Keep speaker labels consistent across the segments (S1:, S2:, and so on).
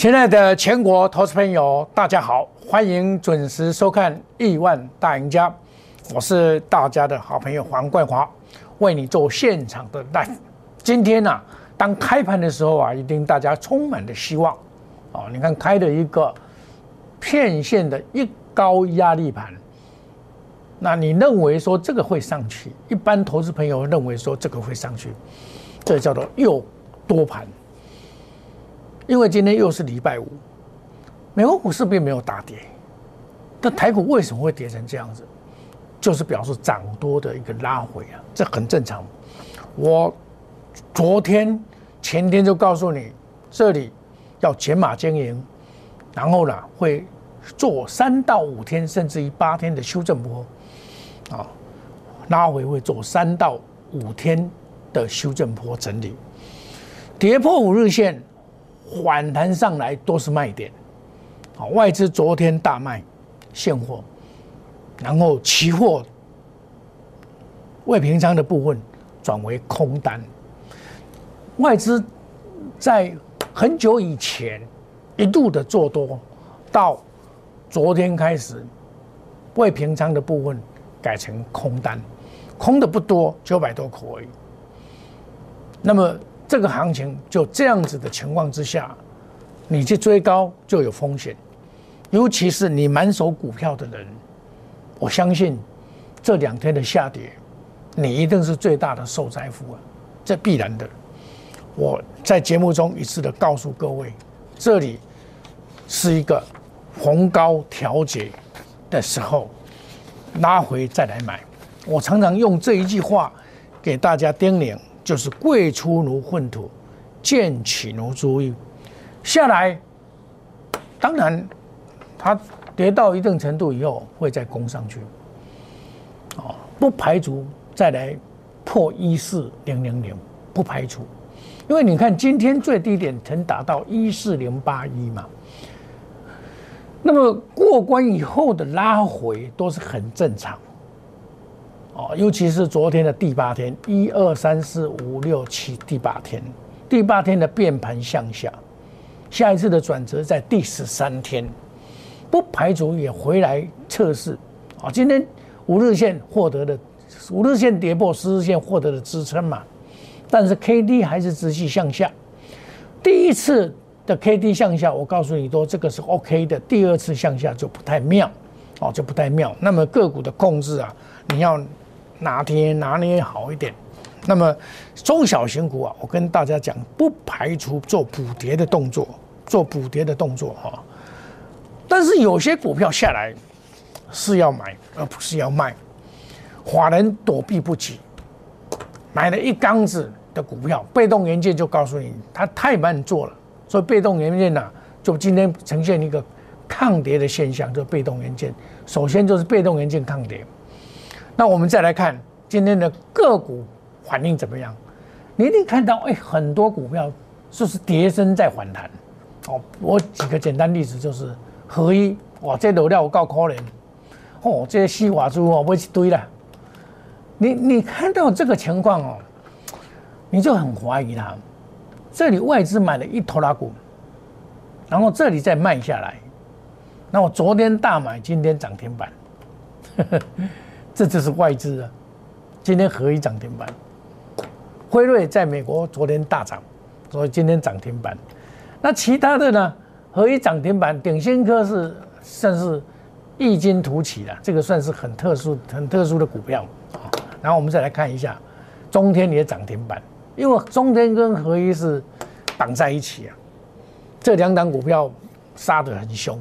S1: 亲爱的全国投资朋友，大家好，欢迎准时收看《亿万大赢家》，我是大家的好朋友黄冠华，为你做现场的 live。今天呢、当开盘的时候啊，一定大家充满了希望哦。你看开的一个片线的一高压力盘，那你认为说这个会上去？一般投资朋友认为说这个会上去，这叫做诱多盘。因为今天又是礼拜五，美国股市并没有大跌，但台股为什么会跌成这样子？就是表示涨多的一个拉回啊，这很正常。我昨天、前天就告诉你，这里要减码经营，然后呢会做三到五天，甚至于八天的修正波，啊，拉回会做三到五天的修正波整理，跌破五日线。反弹上来都是卖点，啊，外资昨天大卖现货，然后期货未平仓的部分转为空单，外资在很久以前一度的做多，到昨天开始未平仓的部分改成空单，空的不多，九百多口而已。那么。这个行情就这样子的情况之下，你去追高就有风险，尤其是你满手股票的人，我相信这两天的下跌，你一定是最大的受灾户啊，这必然的。我在节目中一次的告诉各位，这里是一个逢高调节的时候，拉回再来买。我常常用这一句话给大家叮咛。就是贵出如粪土，贱起如珠玉。下来，当然它跌到一定程度以后会再攻上去，哦，不排除再来破一四零零零，不排除，因为你看今天最低点曾达到一四零八一嘛，那么过关以后的拉回都是很正常。尤其是昨天的第八天，一二三四五六七，第八天，第八天的变盘向下，下一次的转折在第十三天，不排除也回来测试。啊，今天五日线获得的五日线跌破十日线获得的支撑嘛，但是 K D 还是持续向下。第一次的 K D 向下，我告诉你说这个是 OK 的，第二次向下就不太妙，哦，就不太妙。那么个股的控制啊，你要。拿捏拿捏好一点？那么中小型股啊，我跟大家讲，不排除做补跌的动作，做补跌的动作哈。但是有些股票下来是要买，而不是要卖。法人躲避不及，买了一缸子的股票，被动元件就告诉你，它太慢做了，所以被动元件呢，就今天呈现一个抗跌的现象，就被动元件。首先就是被动元件抗跌。那我们再来看今天的个股反应怎么样？你一定看到，哎，很多股票就是跌升在反弹。哦，我举个简单例子，就是合一，哇，这流量我够可怜。哦，这些西瓦猪哦，不一堆了。你你看到这个情况哦，你就很怀疑它。这里外资买了一拖拉股，然后这里再卖下来，那我昨天大买，今天涨停板。这就是外资啊！今天合一涨停板，辉瑞在美国昨天大涨，所以今天涨停板。那其他的呢？合一涨停板，鼎新科是算是异军突起的，这个算是很特殊、很特殊的股票。然后我们再来看一下中天也涨停板，因为中天跟合一是绑在一起啊。这两档股票杀得很凶，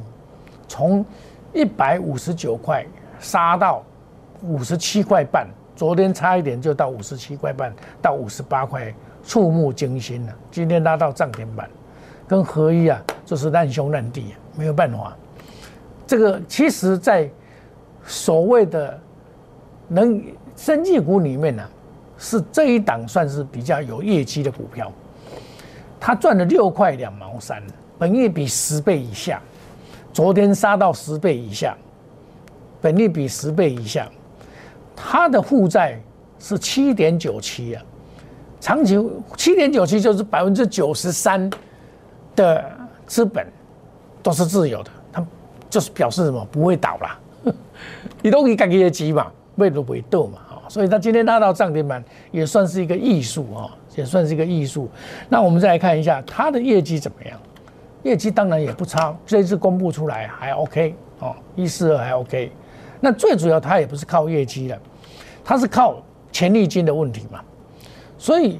S1: 从一百五十九块杀到。五十七块半，昨天差一点就到五十七块半，到五十八块，触目惊心了。今天拉到涨停板，跟合一啊，就是难兄难弟，没有办法。这个其实，在所谓的能生技股里面呢，是这一档算是比较有业绩的股票，它赚了六块两毛三，本业比十倍以下，昨天杀到十倍以下，本利比十倍以下。它的负债是七点九七啊，长期七点九七就是百分之九十三的资本都是自由的，它就是表示什么不会倒啦。你都可以干业绩嘛，为了为斗嘛，所以它今天拉到涨停板也算是一个艺术啊，也算是一个艺术。那我们再来看一下它的业绩怎么样？业绩当然也不差，这次公布出来还 OK 哦，一四二还 OK。那最主要它也不是靠业绩的，它是靠潜力金的问题嘛。所以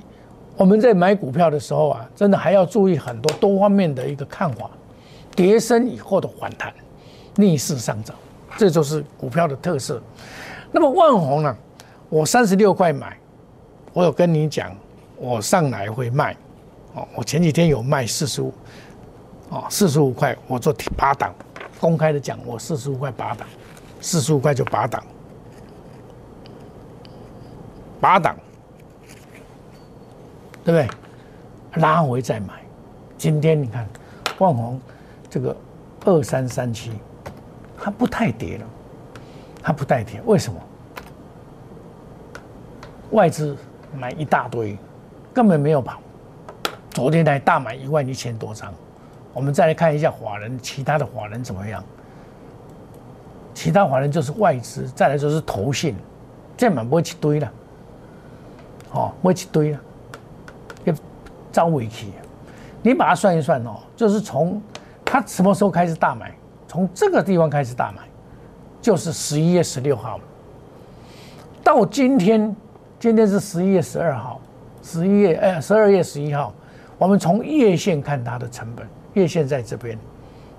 S1: 我们在买股票的时候啊，真的还要注意很多多方面的一个看法，跌升以后的反弹，逆势上涨。这就是股票的特色。那么万红呢？我三十六块买，我有跟你讲，我上来会卖。哦，我前几天有卖四十五，哦，四十五块，我做八档，公开的讲，我四十五块八档，四十五块就八档，八档，对不对？拉回再买。今天你看，万红这个二三三七。它不太跌了，它不太跌，为什么？外资买一大堆，根本没有跑。昨天才大买一万一千多张，我们再来看一下华人，其他的华人怎么样？其他华人就是外资，再来就是投信，这满不会一堆了，哦，不会一堆了，要招尾期。你把它算一算哦，就是从他什么时候开始大买？从这个地方开始大买，就是十一月十六号到今天，今天是十一月十二号，十一月哎十二月十一号，我们从月线看它的成本，月线在这边，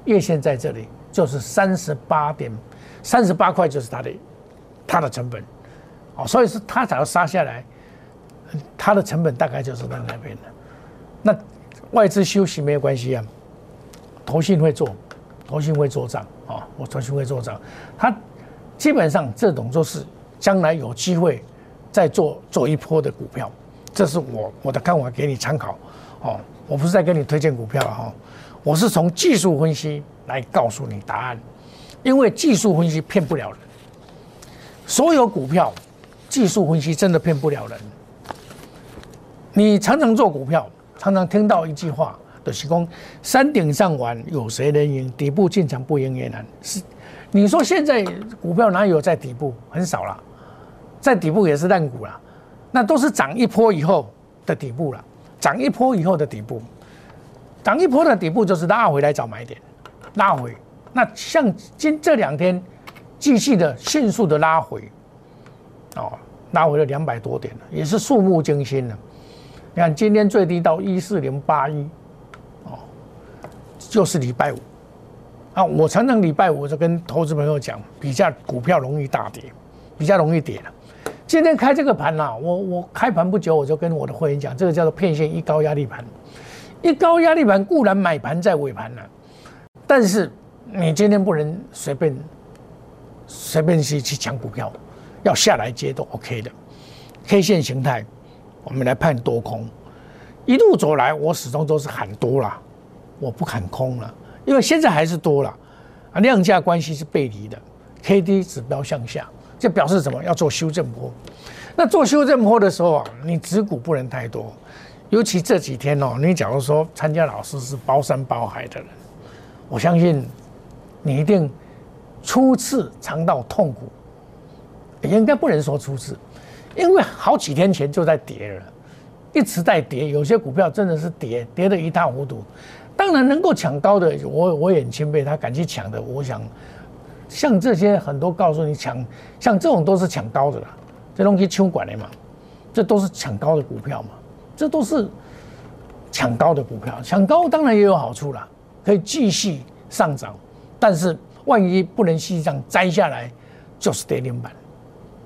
S1: 月线在这里，就是三十八点三十八块，就是它的它的成本，哦，所以是它只要杀下来，它的成本大概就是在那边的。那外资休息没有关系啊，投信会做。投信会做账啊，我投信会做账，他基本上这种就是将来有机会再做做一波的股票，这是我我的看法给你参考哦。我不是在跟你推荐股票哈，我是从技术分析来告诉你答案，因为技术分析骗不了人，所有股票技术分析真的骗不了人。你常常做股票，常常听到一句话。就是讲山顶上玩有谁能赢？底部进场不赢也难。是，你说现在股票哪有在底部？很少了，在底部也是烂股了。那都是涨一波以后的底部了，涨一波以后的底部，涨一波的底部就是拉回来找买点，拉回。那像今这两天继续的迅速的拉回，哦，拉回了两百多点了，也是触目惊心了。你看今天最低到一四零八一。哦就是礼拜五啊，我常常礼拜五就跟投资朋友讲，比较股票容易大跌，比较容易跌了。今天开这个盘呐，我我开盘不久我就跟我的会员讲，这个叫做骗线一高压力盘。一高压力盘固然买盘在尾盘了，但是你今天不能随便随便去去抢股票，要下来接都 OK 的。K 线形态，我们来判多空，一路走来，我始终都是喊多了。我不喊空了，因为现在还是多了，啊，量价关系是背离的，K D 指标向下，这表示什么？要做修正波。那做修正波的时候啊，你持股不能太多，尤其这几天哦，你假如说参加老师是包山包海的人，我相信你一定初次尝到痛苦，应该不能说初次，因为好几天前就在跌了，一直在跌，有些股票真的是跌，跌得一塌糊涂。当然能够抢高的，我我也很钦佩他敢去抢的。我想，像这些很多告诉你抢，像这种都是抢高的啦，这东西抢管的嘛，这都是抢高的股票嘛，这都是抢高的股票。抢高当然也有好处啦，可以继续上涨，但是万一不能续上摘下来，就是跌停板。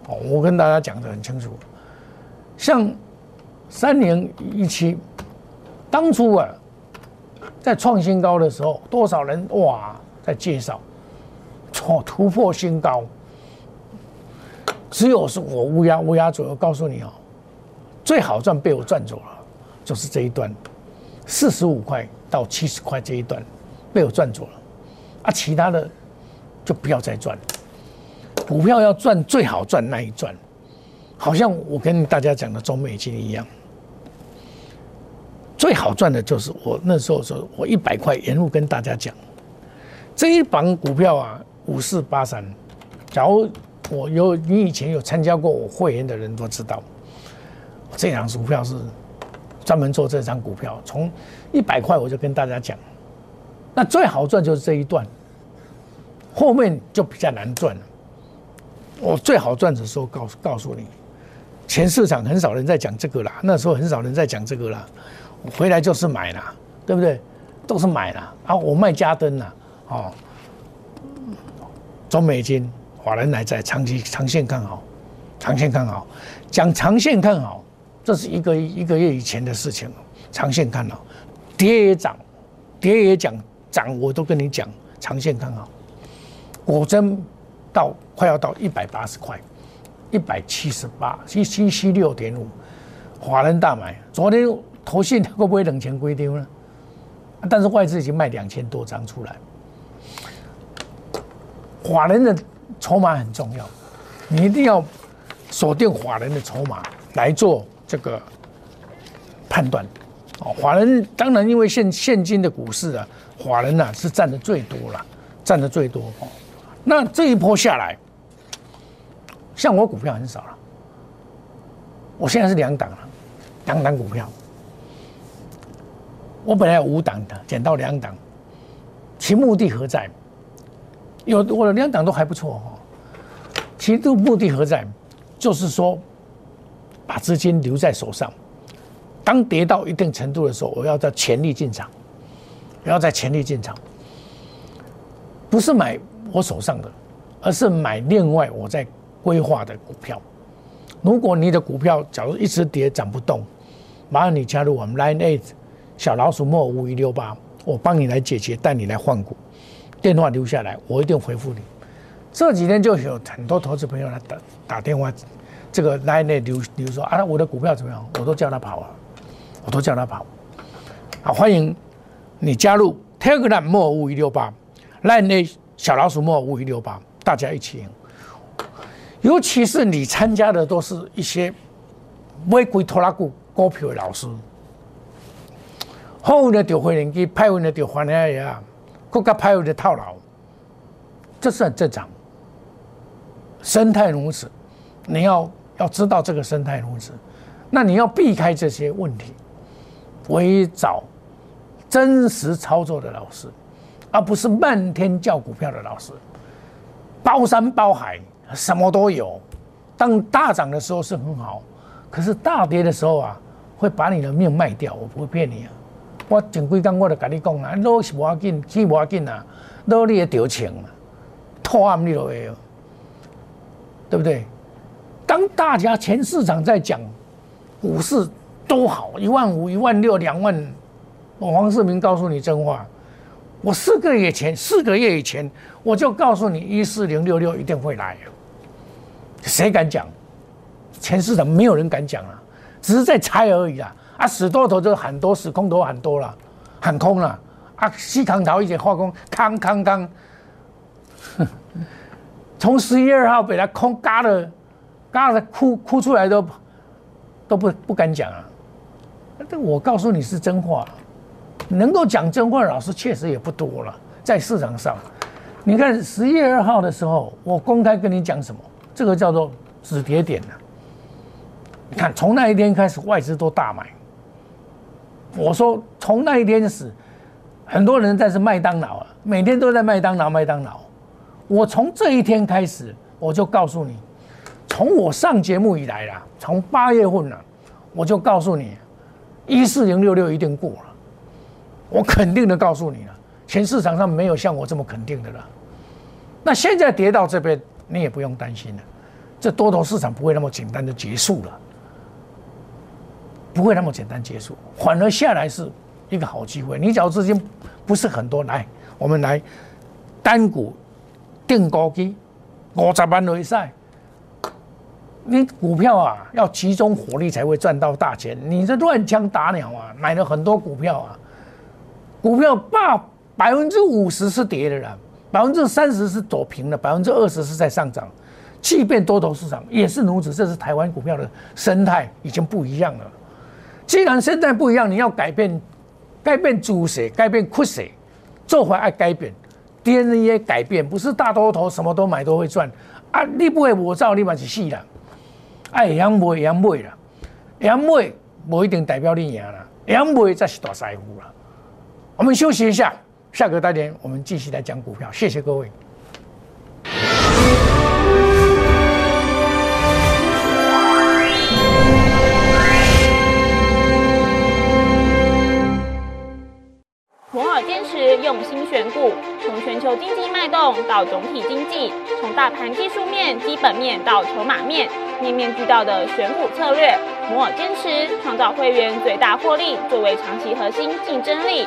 S1: 哦，我跟大家讲的很清楚，像三零一七，当初啊。在创新高的时候，多少人哇在介绍，突突破新高。只有是我乌鸦乌鸦左右告诉你哦，最好赚被我赚走了，就是这一段，四十五块到七十块这一段被我赚走了，啊，其他的就不要再赚了。股票要赚最好赚那一赚，好像我跟大家讲的中美金一样。最好赚的就是我那时候说，我一百块沿路跟大家讲，这一榜股票啊，五四八三。假如我有你以前有参加过我会员的人都知道，这张股票是专门做这张股票，从一百块我就跟大家讲，那最好赚就是这一段，后面就比较难赚了。我最好赚的时候告诉告诉你，全市场很少人在讲这个啦，那时候很少人在讲这个啦。回来就是买啦，对不对？都是买啦。啊！我卖加灯啦，哦，中美金，华人来在长期长线看好，长线看好，讲长线看好，这是一个一个月以前的事情长线看好，跌也涨，跌也讲涨，我都跟你讲，长线看好。果真到快要到一百八十块，一百七十八，七七七六点五，华人大买，昨天。投信会不会冷钱归丢呢？但是外资已经卖两千多张出来，法人的筹码很重要，你一定要锁定法人的筹码来做这个判断。哦，法人当然因为现现今的股市啊，法人呐是占的最多了，占的最多。哦，那这一波下来，像我股票很少了，我现在是两档了，两档股票。我本来有五档的，减到两档，其目的何在？有我的两档都还不错哈，其的目的何在？就是说，把资金留在手上，当跌到一定程度的时候，我要在全力进场，要在全力进场，不是买我手上的，而是买另外我在规划的股票。如果你的股票假如一直跌涨不动，麻烦你加入我们 Line Eight。小老鼠莫五一六八，我帮你来解决，带你来换股，电话留下来，我一定回复你。这几天就有很多投资朋友来打打电话，这个来那留留说啊，我的股票怎么样？我都叫他跑啊，我都叫他跑。好，欢迎你加入 Telegram 莫五一六八，来那小老鼠莫五一六八，大家一起赢。尤其是你参加的都是一些玫瑰拖拉股股票的老师。好运的丢回人机，派运的丢还来呀，国家派运的套牢，这是很正常。生态如此，你要要知道这个生态如此，那你要避开这些问题，唯找真实操作的老师，而不是漫天叫股票的老师。包山包海，什么都有。当大涨的时候是很好，可是大跌的时候啊，会把你的命卖掉。我不会骗你啊。我前几工我就跟你讲啦，落是无要紧，起无要紧啊，落你也丢钱啊，拖暗你都会，对不对？当大家全市场在讲股市都好，一万五、一万六、两万，我黄世明告诉你真话，我四个月前、四个月以前我就告诉你一四零六六一定会来，谁敢讲？全市场没有人敢讲啊，只是在猜而已啊。啊，死多头就喊多，死空头喊多了，喊空了。啊，西康头一些化工，康康康，从十一二号被他空嘎的，嘎的哭哭出来都都不不敢讲啊。这我告诉你是真话，能够讲真话的老师确实也不多了，在市场上。你看十一二号的时候，我公开跟你讲什么？这个叫做止跌点呢。你看，从那一天开始，外资都大买。我说从那一天始，很多人在是麦当劳啊，每天都在麦当劳麦当劳。我从这一天开始，我就告诉你，从我上节目以来啦，从八月份了，我就告诉你，一四零六六一定过了。我肯定的告诉你了，全市场上没有像我这么肯定的了。那现在跌到这边，你也不用担心了，这多头市场不会那么简单的结束了。不会那么简单结束，反而下来是一个好机会。你只要资金不是很多，来，我们来单股定高基五十万以赛。你股票啊，要集中火力才会赚到大钱。你这乱枪打鸟啊，买了很多股票啊，股票百百分之五十是跌的了，百分之三十是走平的，百分之二十是在上涨。即便多头市场也是如此，这是台湾股票的生态已经不一样了。既然生态不一样，你要改变，改变主色，改变趋势，做法爱改变，DNA 改变，不是大多头什么都买都会赚啊！你不会我造，你嘛是死啦。爱会晓买会晓买啦，会晓买不一定代表你赢啦，会晓买才是大财富啦。我们休息一下，下个单元我们继续来讲股票。谢谢各位。
S2: 摩尔坚持用心选股，从全球经济脉动到总体经济，从大盘技术面、基本面到筹码面，面面俱到的选股策略。摩尔坚持创造会员最大获利，作为长期核心竞争力。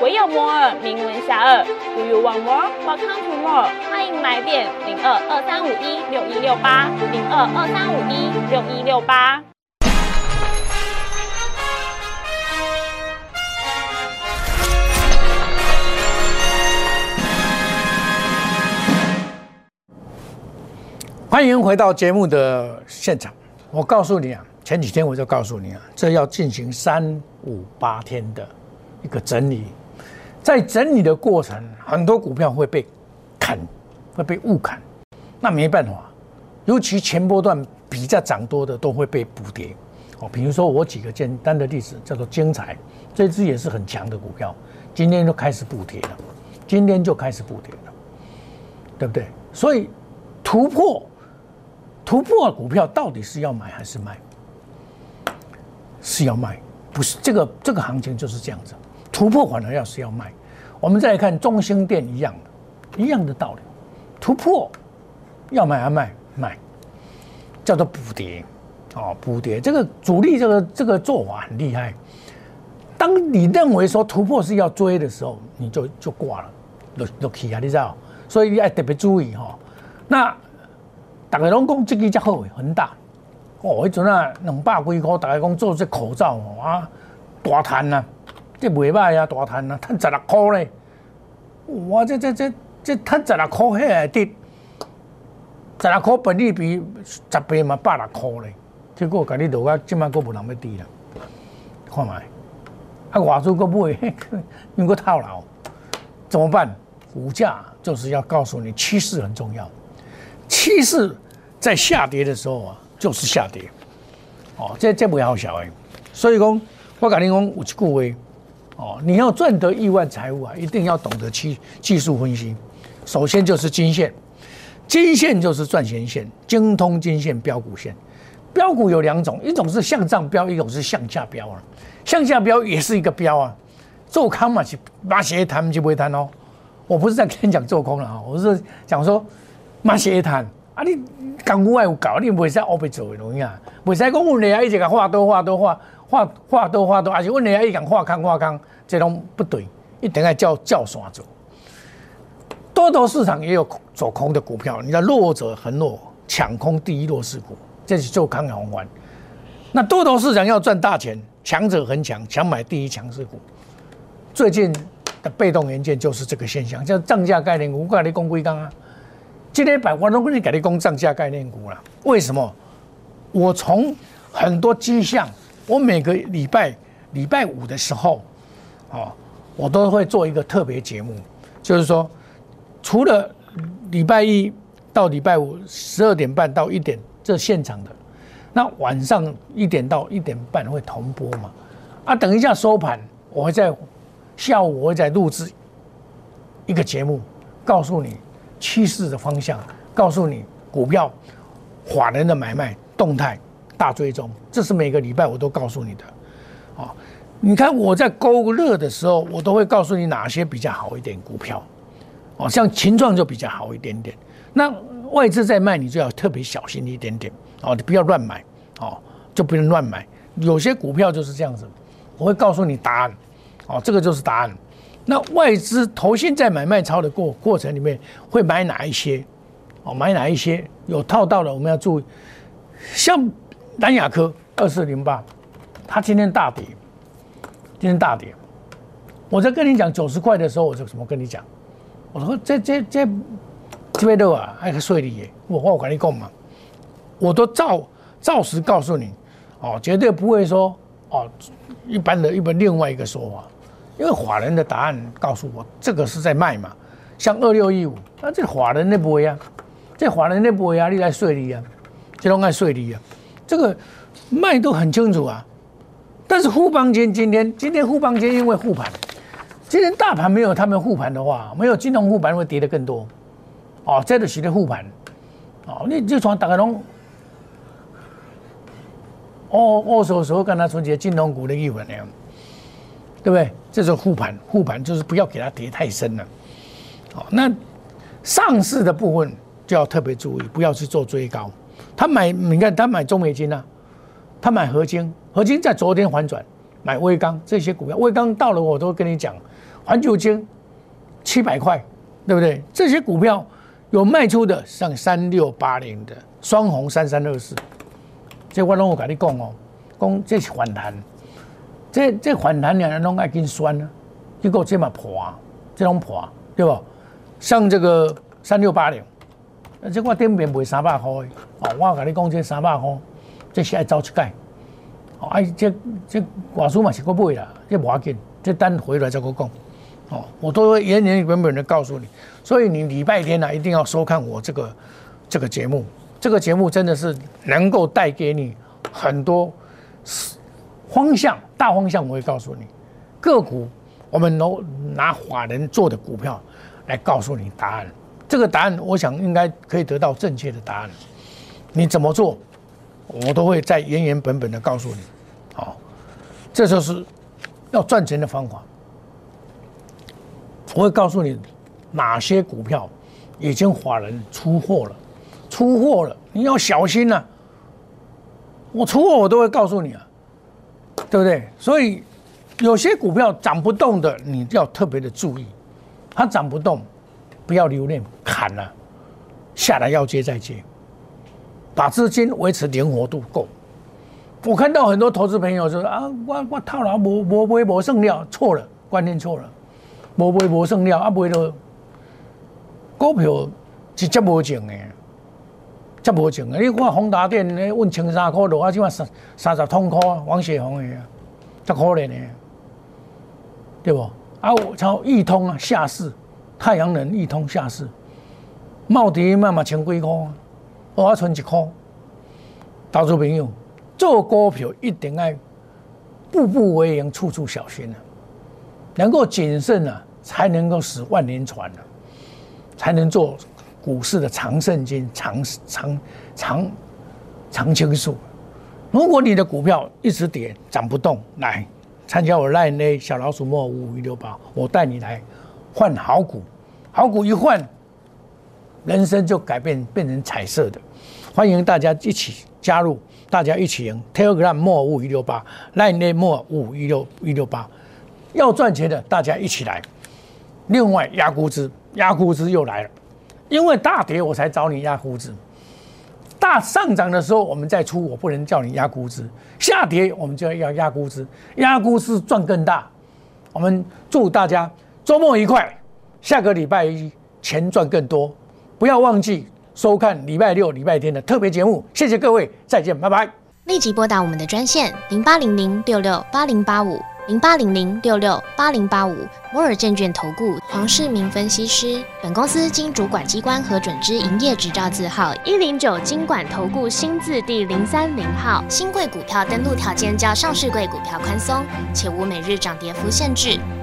S2: 唯有摩尔名闻遐迩。Do you want more? Welcome to more。欢迎来电零二二三五一六一六八零二二三五一六一六八。
S1: 欢迎回到节目的现场。我告诉你啊，前几天我就告诉你啊，这要进行三五八天的一个整理。在整理的过程，很多股票会被砍，会被误砍，那没办法。尤其前波段比较涨多的，都会被补跌。哦，比如说我举个简单的例子，叫做精彩，这支也是很强的股票，今天就开始补跌了，今天就开始补跌了，对不对？所以突破。突破股票到底是要买还是卖？是要卖，不是这个这个行情就是这样子。突破反而要是要卖。我们再来看中兴电一样的，一样的道理。突破要买还卖？卖，叫做补跌哦，补跌。这个主力这个这个做法很厉害。当你认为说突破是要追的时候，你就就挂了，落落去啊，你知道？所以你要特别注意哈。那。大家拢讲这个才好，很大哦！迄阵啊，两百几块，大家讲做这口罩哦啊，大赚啊，这袂歹啊，大赚啊，赚十六块咧！哇，这这这这赚十六块，遐会跌，十六块本利比十倍嘛，百六块咧。结果甲你落啊，即摆佫无人要跌啦，看卖啊，外资佫买，因佫套牢，怎么办？股价就是要告诉你，趋势很重要。趋势在下跌的时候啊，就是下跌，哦，这这不要小哎，所以讲我跟你讲有一句话，哦，你要赚得亿万财富啊，一定要懂得技技术分析。首先就是金线，金线就是赚钱线，精通金线标股线。标股有两种，一种是向上标，一种是向下标啊。向下标也是一个标啊，做空嘛是把鞋谈就不会谈哦。我不是在跟你讲做空了啊，我是讲说。嘛是会谈啊！你港股爱有搞，你袂使乌白做的容易啊！袂使讲阮俩一直个话多话多画画画多画多，还是阮俩一讲画空画空，这种不对，一定要叫叫啥走。多头市场也有走空的股票，你的弱者很弱，抢空第一弱势股，这是做空的方法。那多头市场要赚大钱，强者很强，强买第一强势股。最近的被动元件就是这个现象，叫涨价概念股，我跟你讲几刚啊。今天百万都跟你改立功涨价概念股了，为什么？我从很多迹象，我每个礼拜礼拜五的时候，哦，我都会做一个特别节目，就是说，除了礼拜一到礼拜五十二点半到一点这现场的，那晚上一点到一点半会同播嘛？啊，等一下收盘，我会在下午我会在录制一个节目，告诉你。趋势的方向，告诉你股票法人的买卖动态大追踪，这是每个礼拜我都告诉你的。啊，你看我在勾热的时候，我都会告诉你哪些比较好一点股票。哦，像秦创就比较好一点点。那外资在卖，你就要特别小心一点点。哦，你不要乱买。哦，就不能乱买。有些股票就是这样子，我会告诉你答案。哦，这个就是答案。那外资投现在买卖超的过过程里面会买哪一些？哦，买哪一些有套到的，我们要注意。像南亚科二四零八，它今天大跌，今天大跌。我在跟你讲九十块的时候，我就怎么跟你讲？我说这这这这边的啊，还个税率耶，我我跟你讲嘛，我都照照实告诉你，哦，绝对不会说哦，一般的一般另外一个说法。因为法人的答案告诉我，这个是在卖嘛，像二六一五，那这法人那不会啊，这法人那不会啊，你来税率啊，这种爱税率啊，这个卖都很清楚啊。但是沪邦金今天，今天沪邦金因为护盘，今天大盘没有他们护盘的话，没有金融护盘会跌得更多。哦，这就是的护盘，哦，你就从大家拢，哦，二手时候跟他存些金融股的一份呢。对不对？这是护盘，护盘就是不要给它跌太深了。好，那上市的部分就要特别注意，不要去做追高。他买，你看他买中美金啊，他买合金，合金在昨天反转，买微钢这些股票，微钢到了我都跟你讲，环球金七百块，对不对？这些股票有卖出的，像三六八零的双红三三二四，这我拢有跟你讲哦，讲这是反弹。这这反弹两人拢爱跟酸啊，结果这么破，这种破对不？像这个三六八零，这我顶面卖三百块，哦，我跟你讲这三百块，这是爱走出界，哦，哎，这这外资嘛是够买啦，这无要紧，这单回来再我讲，哦，我都会原原本本的告诉你，所以你礼拜天呢一定要收看我这个这个节目，这个节目真的是能够带给你很多。方向大方向我会告诉你，个股我们都拿法人做的股票来告诉你答案。这个答案我想应该可以得到正确的答案。你怎么做，我都会再原原本本的告诉你。好，这就是要赚钱的方法。我会告诉你哪些股票已经法人出货了，出货了，你要小心呐。我出货我都会告诉你啊。对不对？所以有些股票涨不动的，你要特别的注意。它涨不动，不要留恋，砍了下来要接再接，把资金维持灵活度够。我看到很多投资朋友说啊，我我套牢，无无买无剩料，错了，观念错了，无买无剩料啊，买到股票是接无情的，接无情的。你看宏达电咧，问千三块落啊，即码三三十通块，王雪红的。太可怜的，对不？啊，我操，易通啊，下市，太阳能一通下市，茂迪慢慢千几块，我存一块。投资朋友，做股票一定要步步为营，处处小心啊！能够谨慎啊，才能够使万年船啊，才能做股市的长胜金、长长长长青树。如果你的股票一直跌涨不动，来参加我 Line A 小老鼠莫五五六八，我带你来换好股，好股一换，人生就改变变成彩色的。欢迎大家一起加入，大家一起赢。Telegram 莫五五一六八，Line 莫五五一六一六八，要赚钱的大家一起来。另外压估值，压估值又来了，因为大跌我才找你压估值。大上涨的时候，我们再出，我不能叫你压估值；下跌，我们就要压估值，压估值赚更大。我们祝大家周末愉快，下个礼拜一钱赚更多。不要忘记收看礼拜六、礼拜天的特别节目。谢谢各位，再见，拜拜。
S3: 立即拨打我们的专线零八零零六六八零八五。零八零零六六八零八五摩尔证券投顾黄世明分析师，本公司经主管机关核准之营业执照字号一零九金管投顾新字第零三零号。新贵股票登录条件较上市贵股票宽松，且无每日涨跌幅限制。